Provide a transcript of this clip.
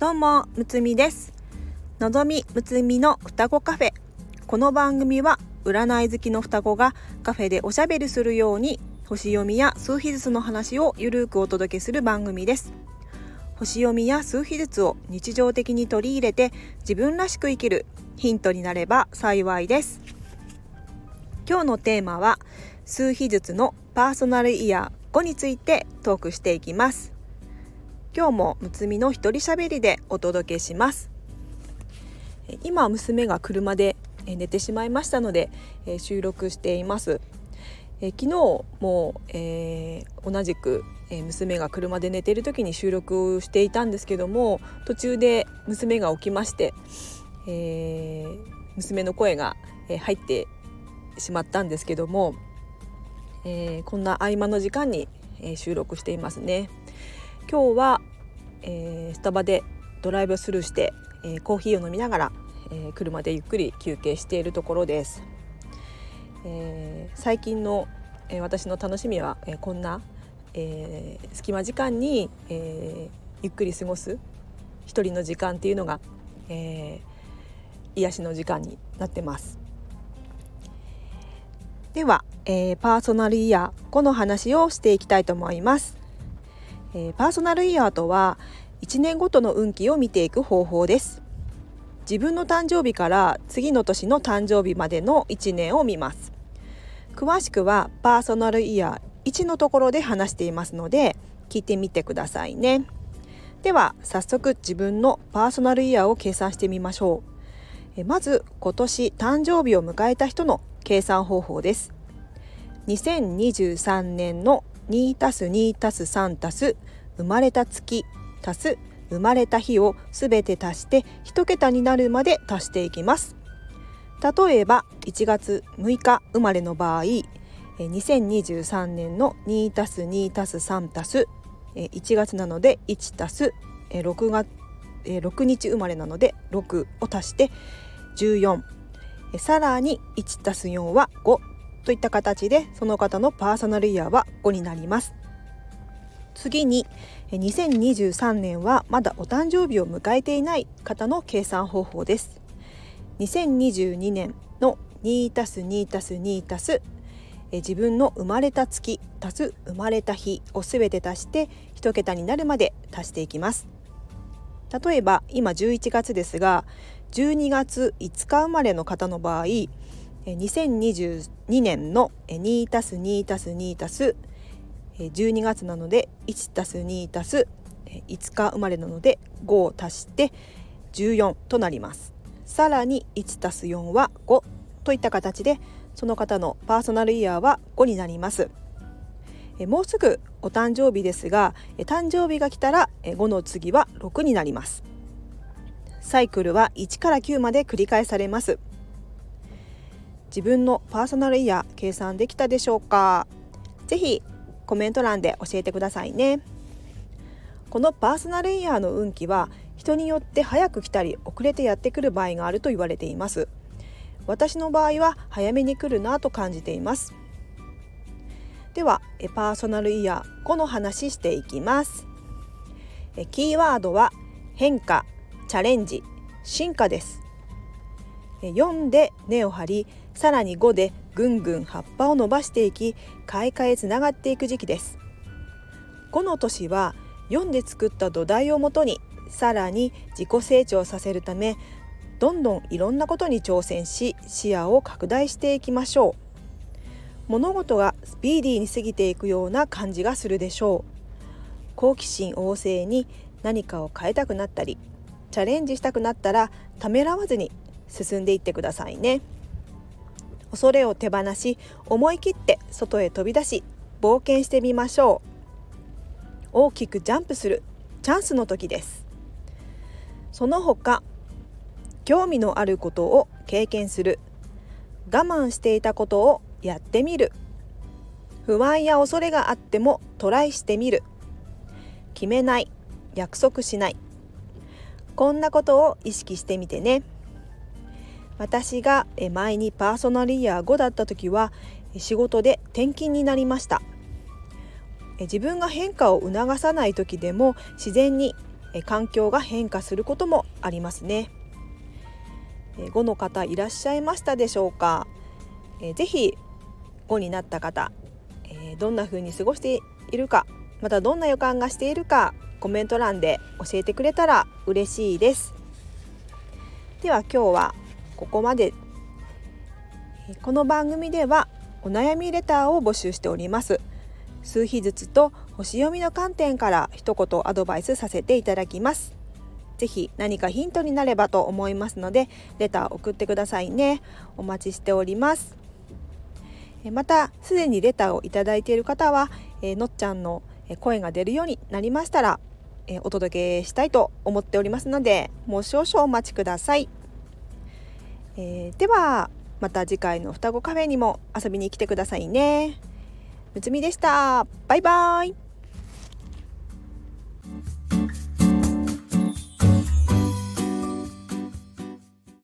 どうもむつみです。のぞみむつみの双子カフェ。この番組は占い好きの双子がカフェでおしゃべりするように星読みや数秘術の話をゆるくお届けする番組です。星読みや数秘術を日常的に取り入れて自分らしく生きるヒントになれば幸いです。今日のテーマは数秘術のパーソナルイヤー5についてトークしていきます。今日もむつみの一人喋りでお届けします。今娘が車で寝てしまいましたので収録しています。昨日も、えー、同じく娘が車で寝ている時に収録していたんですけども途中で娘が起きまして、えー、娘の声が入ってしまったんですけどもえー、こんな合間の時間に、え、収録していますね。今日は、えー、スタバでドライブスルーして、えコーヒーを飲みながら、え車でゆっくり休憩しているところです、え最近の、え私の楽しみは、えこんな、え隙間時間に、えゆっくり過ごす一人の時間っていうのが、え癒しの時間になってます。ではえー、パーソナルイヤー5の話をしていきたいと思います、えー、パーソナルイヤーとは1年ごとの運気を見ていく方法です。自分の誕生日から次の年の誕生日までの1年を見ます。詳しくはパーソナルイヤー1のところで話していますので聞いてみてくださいね。では早速自分のパーソナルイヤーを計算してみましょう。まず今年誕生日を迎えた人の計算方法です。2023年の2たす2たす3たす生まれた月足す生まれた日をすべて足して1桁になるまで足していきます。例えば1月6日生まれの場合2023年の2たす2たす3たす1月なので1たす6月6日生まれなので6を足して14さらに1たす4は5といった形でその方のパーソナルイヤーは5になります。次に2023年はまだお誕生日を迎えていない方の計算方法です。2022年の2たす2たす2たす自分の生まれた月足す生まれた日をすべて足して1桁になるまで足していきます。例えば今11月ですが12月5日生まれの方の場合2022年の2たす2たす2たす12月なので1たす2たす5日生まれなので5を足して14となります。さらに1たす4は5といった形でその方のパーソナルイヤーは5になります。もうすぐお誕生日ですが誕生日が来たら5の次は6になります。サイクルは1から9まで繰り返されます。自分のパーソナルイヤー計算できたでしょうか？ぜひコメント欄で教えてくださいね。このパーソナルイヤーの運気は人によって早く来たり遅れてやってくる場合があると言われています。私の場合は早めに来るなと感じています。ではパーソナルイヤー5の話していきます。キーワードは変化チャレンジ進化です。4で根を張りさらに5でぐんぐん葉っぱを伸ばしていき開花へつながっていく時期です。5の年は4で作った土台をもとにさらに自己成長させるためどんどんいろんなことに挑戦し視野を拡大していきましょう。物事がスピーディーに過ぎていくような感じがするでしょう。好奇心旺盛に何かを変えたくなったりチャレンジしたくなったらためらわずに進んでいってくださいね。恐れを手放し思い切って外へ飛び出し冒険してみましょう大きくジャンプするチャンスの時ですその他興味のあることを経験する我慢していたことをやってみる不安や恐れがあってもトライしてみる決めない約束しないこんなことを意識してみてね。私が前にパーソナルイヤー5だった時は仕事で転勤になりました自分が変化を促さない時でも自然にえ環境が変化することもありますね。え5の方いらっしゃいましたでしょうか？え、ぜひ5になった方、え、どんな風に過ごしているかまたどんな予感がしているかコメント欄で教えてくれたら嬉しいですでは今日はここまで。この番組ではお悩みレターを募集しております。数日ずつと星読みの観点から一言アドバイスさせていただきます。ぜひ何かヒントになればと思いますのでレター送ってくださいね。お待ちしております。またすでにレターをいただいている方は、え、のっちゃんの声が出るようになりましたら、え、お届けしたいと思っておりますのでもう少々お待ちください、えー、ではまた次回の双子カフェにも遊びに来てくださいね。むつみでした。バイバイ。